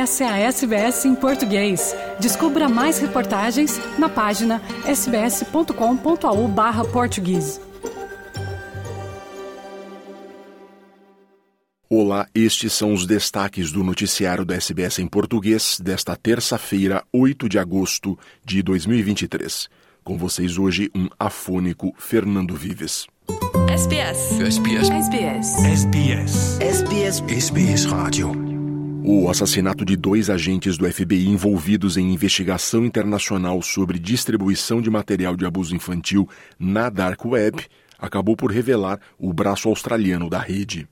Essa é a SBS em português. Descubra mais reportagens na página sbs.com.au barra português. Olá, estes são os destaques do noticiário da SBS em português desta terça-feira, 8 de agosto de 2023. Com vocês hoje, um afônico Fernando Vives. SBS. SBS. SBS. SBS. SBS. SBS Rádio. O assassinato de dois agentes do FBI envolvidos em investigação internacional sobre distribuição de material de abuso infantil na Dark Web acabou por revelar o braço australiano da rede.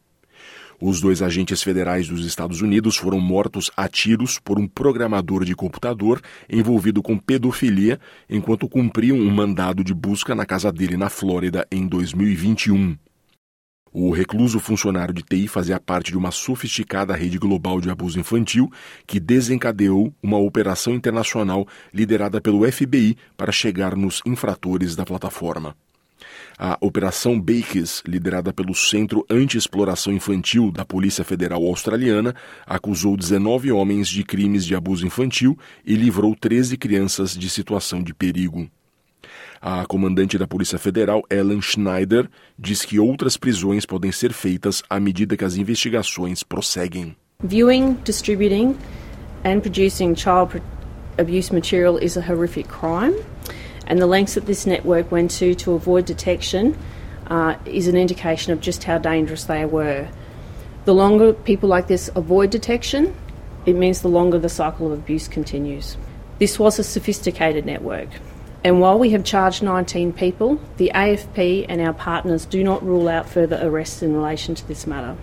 Os dois agentes federais dos Estados Unidos foram mortos a tiros por um programador de computador envolvido com pedofilia enquanto cumpriam um mandado de busca na casa dele na Flórida em 2021. O recluso funcionário de TI fazia parte de uma sofisticada rede global de abuso infantil que desencadeou uma operação internacional liderada pelo FBI para chegar nos infratores da plataforma. A Operação Bakes, liderada pelo Centro Anti-Exploração Infantil da Polícia Federal Australiana, acusou 19 homens de crimes de abuso infantil e livrou 13 crianças de situação de perigo. A comandante da Polícia Federal, Ellen Schneider, diz que outras prisões podem ser feitas à medida que as investigações prosseguem. Viewing, distributing, and producing child abuse material is a horrific crime, and the lengths that this network went to to avoid detection uh, is an indication of just how dangerous they were. The longer people like this avoid detection, it means the longer the cycle of abuse continues. This was a sophisticated network. And while we have charged 19 people, the AFP and our partners do not rule out further arrests in relation to this matter.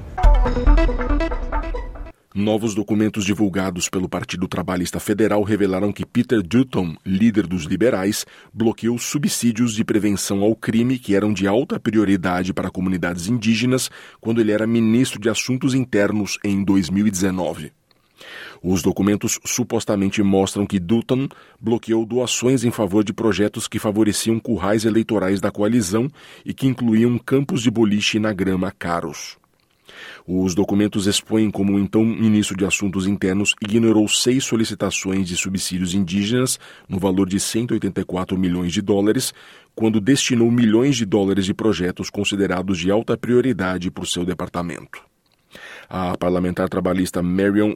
Novos documentos divulgados pelo Partido Trabalhista Federal revelaram que Peter Dutton, líder dos liberais, bloqueou subsídios de prevenção ao crime que eram de alta prioridade para comunidades indígenas quando ele era ministro de Assuntos Internos em 2019. Os documentos supostamente mostram que Dutton bloqueou doações em favor de projetos que favoreciam currais eleitorais da coalizão e que incluíam campos de boliche na grama caros. Os documentos expõem como o então ministro de Assuntos Internos ignorou seis solicitações de subsídios indígenas no valor de 184 milhões de dólares, quando destinou milhões de dólares de projetos considerados de alta prioridade por seu departamento. A parlamentar trabalhista Marion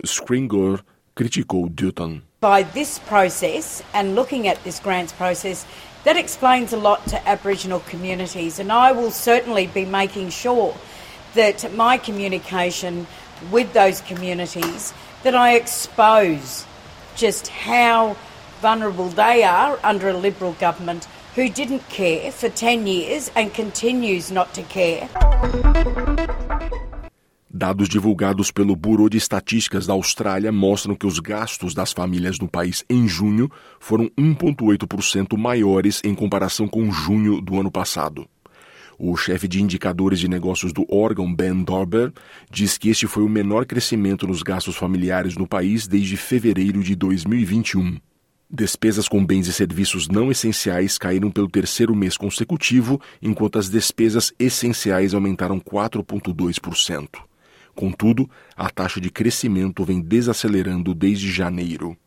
criticou Dutton. By this process and looking at this grants process, that explains a lot to Aboriginal communities, and I will certainly be making sure that my communication with those communities that I expose just how vulnerable they are under a Liberal government who didn't care for 10 years and continues not to care. Dados divulgados pelo Bureau de Estatísticas da Austrália mostram que os gastos das famílias no país em junho foram 1,8% maiores em comparação com junho do ano passado. O chefe de indicadores de negócios do órgão, Ben Dorber, diz que este foi o menor crescimento nos gastos familiares no país desde fevereiro de 2021. Despesas com bens e serviços não essenciais caíram pelo terceiro mês consecutivo, enquanto as despesas essenciais aumentaram 4,2%. Contudo, a taxa de crescimento vem desacelerando desde janeiro.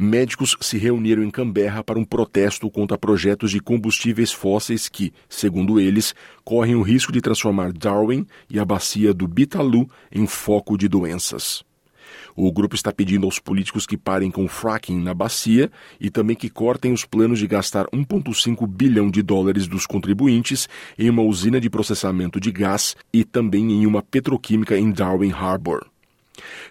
Médicos se reuniram em Canberra para um protesto contra projetos de combustíveis fósseis que, segundo eles, correm o risco de transformar Darwin e a bacia do Bitalu em foco de doenças. O grupo está pedindo aos políticos que parem com o fracking na bacia e também que cortem os planos de gastar 1,5 bilhão de dólares dos contribuintes em uma usina de processamento de gás e também em uma petroquímica em Darwin Harbour.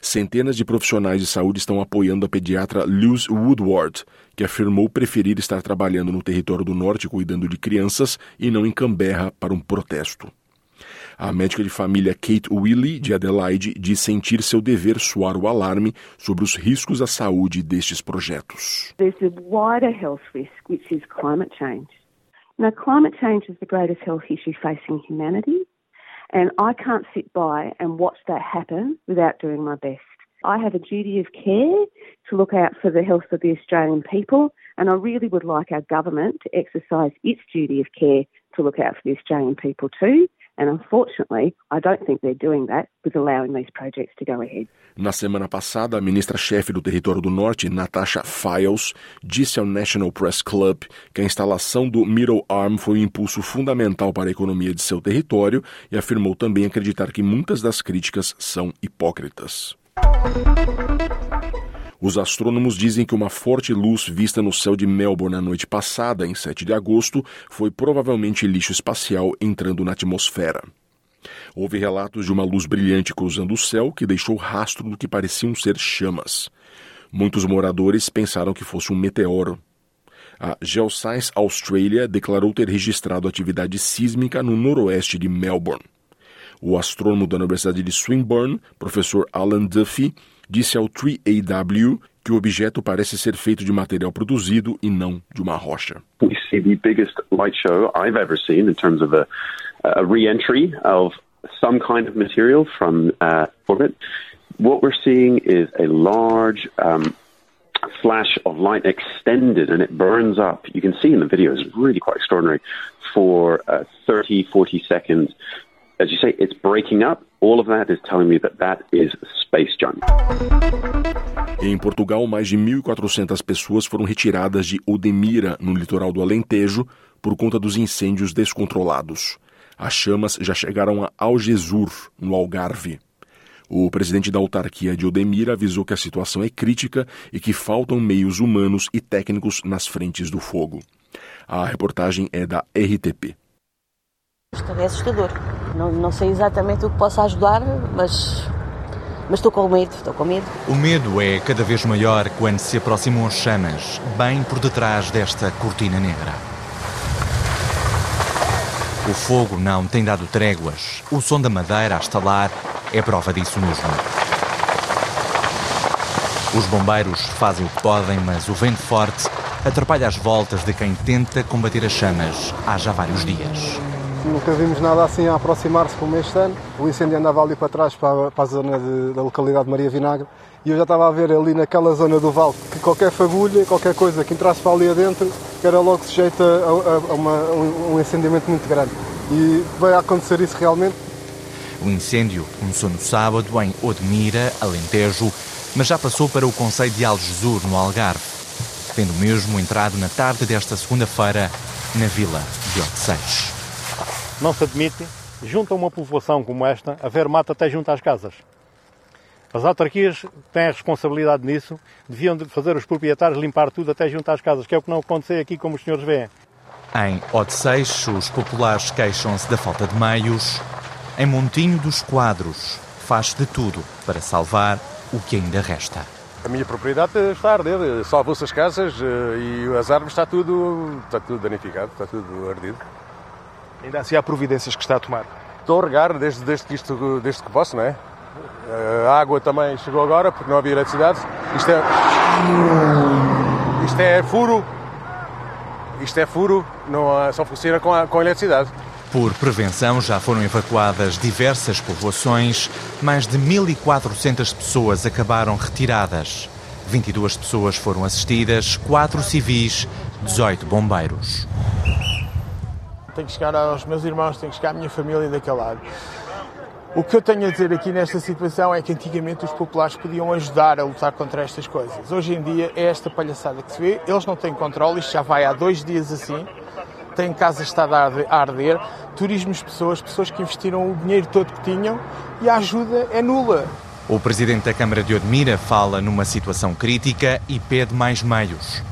Centenas de profissionais de saúde estão apoiando a pediatra Luz Woodward, que afirmou preferir estar trabalhando no território do norte cuidando de crianças e não em Canberra para um protesto. A médica de família Kate Willey, de Adelaide, diz sentir seu dever soar o alarme sobre os riscos à saúde destes projetos. There's a wider health risk, which is climate change. Now, climate change is the greatest health issue facing humanity, and I can't sit by and watch that happen without doing my best. I have a duty of care to look out for the health of the Australian people, and I really would like our government to exercise its duty of care to look out for the Australian people too And unfortunately, I don't think they're doing that with allowing these projects to go ahead. Na semana passada, a ministra-chefe do Território do Norte, Natasha Files, disse ao National Press Club que a instalação do Middle Arm foi um impulso fundamental para a economia de seu território e afirmou também acreditar que muitas das críticas são hipócritas. Os astrônomos dizem que uma forte luz vista no céu de Melbourne na noite passada, em 7 de agosto, foi provavelmente lixo espacial entrando na atmosfera. Houve relatos de uma luz brilhante cruzando o céu que deixou rastro do que pareciam ser chamas. Muitos moradores pensaram que fosse um meteoro. A Geoscience Australia declarou ter registrado atividade sísmica no noroeste de Melbourne. O astrônomo da Universidade de Swinburne, professor Alan Duffy, disse ao 3AW que o objeto parece ser feito de material produzido e não de uma rocha. We see the biggest light show I've ever seen in terms of a, of some kind of material from uh, orbit. What we're seeing is a large um, flash of light extended and it burns up. You can see in the video, it's really quite extraordinary, for uh, 30, 40 seconds. As you say, it's breaking up. All of that is telling me that that is space junk. Em Portugal, mais de 1.400 pessoas foram retiradas de Odemira, no litoral do Alentejo, por conta dos incêndios descontrolados. As chamas já chegaram a Algesur, no Algarve. O presidente da autarquia de Odemira avisou que a situação é crítica e que faltam meios humanos e técnicos nas frentes do fogo. A reportagem é da RTP. Isto é assustador. Não, não sei exatamente o que possa ajudar, mas mas estou com medo, estou com medo. O medo é cada vez maior quando se aproximam as chamas, bem por detrás desta cortina negra. O fogo não tem dado tréguas. O som da madeira a estalar é prova disso mesmo. Os bombeiros fazem o que podem, mas o vento forte atrapalha as voltas de quem tenta combater as chamas há já vários dias. Nunca vimos nada assim a aproximar-se como este ano. O incêndio andava ali para trás, para, para a zona de, da localidade de Maria Vinagre, e eu já estava a ver ali naquela zona do vale que qualquer fagulha, qualquer coisa que entrasse para ali adentro, era logo sujeita a, a, a uma, um incendiamento muito grande. E vai acontecer isso realmente. O incêndio começou no sábado em Odmira, Alentejo, mas já passou para o Conselho de Algesur, no Algarve, tendo mesmo entrado na tarde desta segunda-feira na vila de Odeceios. Não se admite, junto a uma povoação como esta, haver mata até junto às casas. As autarquias têm a responsabilidade nisso, deviam de fazer os proprietários limpar tudo até junto às casas, que é o que não aconteceu aqui, como os senhores veem. Em Odeceios, os populares queixam-se da falta de meios. Em Montinho dos Quadros, faz de tudo para salvar o que ainda resta. A minha propriedade está a arder, salvou-se as casas e as árvores está tudo, está tudo danificado, está tudo ardido. Ainda assim há providências que está a tomar? Estou a regar desde, desde, que, isto, desde que posso, não é? A água também chegou agora porque não havia eletricidade. Isto é. Isto é furo. Isto é furo, não, só funciona com, a, com a eletricidade. Por prevenção, já foram evacuadas diversas povoações. Mais de 1.400 pessoas acabaram retiradas. 22 pessoas foram assistidas, 4 civis, 18 bombeiros. Tenho que chegar aos meus irmãos, tenho que chegar à minha família daquele lado. O que eu tenho a dizer aqui nesta situação é que antigamente os populares podiam ajudar a lutar contra estas coisas. Hoje em dia é esta palhaçada que se vê, eles não têm controle, isto já vai há dois dias assim tem casas estado a arder, turismos pessoas, pessoas que investiram o dinheiro todo que tinham e a ajuda é nula. O presidente da Câmara de Odmira fala numa situação crítica e pede mais meios.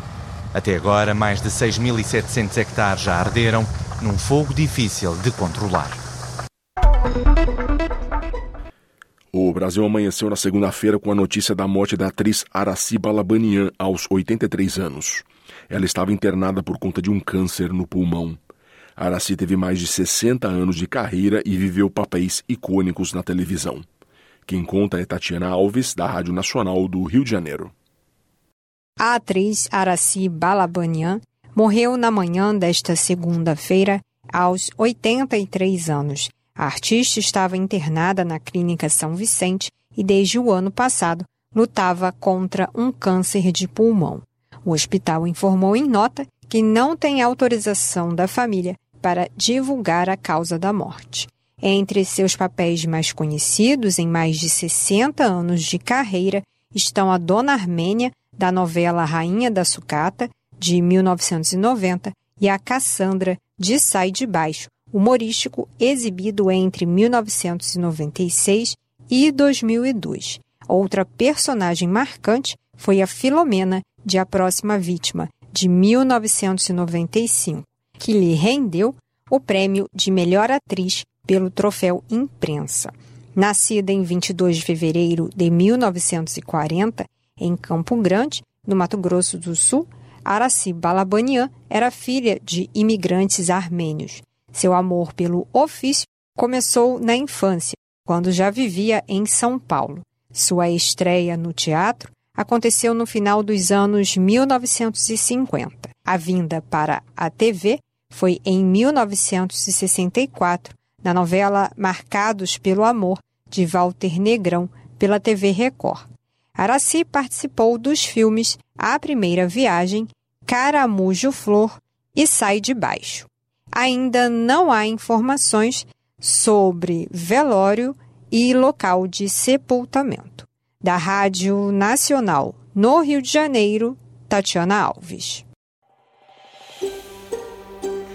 Até agora, mais de 6.700 hectares já arderam, num fogo difícil de controlar. O Brasil amanheceu na segunda-feira com a notícia da morte da atriz Araci Balabanian, aos 83 anos. Ela estava internada por conta de um câncer no pulmão. Araci teve mais de 60 anos de carreira e viveu papéis icônicos na televisão. Quem conta é Tatiana Alves, da Rádio Nacional do Rio de Janeiro. A atriz Araci Balabanian morreu na manhã desta segunda-feira, aos 83 anos. A artista estava internada na Clínica São Vicente e, desde o ano passado, lutava contra um câncer de pulmão. O hospital informou em nota que não tem autorização da família para divulgar a causa da morte. Entre seus papéis mais conhecidos, em mais de 60 anos de carreira, estão a Dona Armênia, da novela Rainha da Sucata, de 1990, e a Cassandra, de Sai de Baixo, humorístico exibido entre 1996 e 2002. Outra personagem marcante foi a Filomena, de A Próxima Vítima, de 1995, que lhe rendeu o prêmio de melhor atriz pelo troféu Imprensa. Nascida em 22 de fevereiro de 1940, em Campo Grande, no Mato Grosso do Sul, Araci Balabanian era filha de imigrantes armênios. Seu amor pelo ofício começou na infância, quando já vivia em São Paulo. Sua estreia no teatro aconteceu no final dos anos 1950. A vinda para a TV foi em 1964, na novela Marcados pelo Amor, de Walter Negrão, pela TV Record. Araci participou dos filmes A Primeira Viagem, Caramujo Flor e Sai de Baixo. Ainda não há informações sobre velório e local de sepultamento. Da Rádio Nacional, no Rio de Janeiro, Tatiana Alves.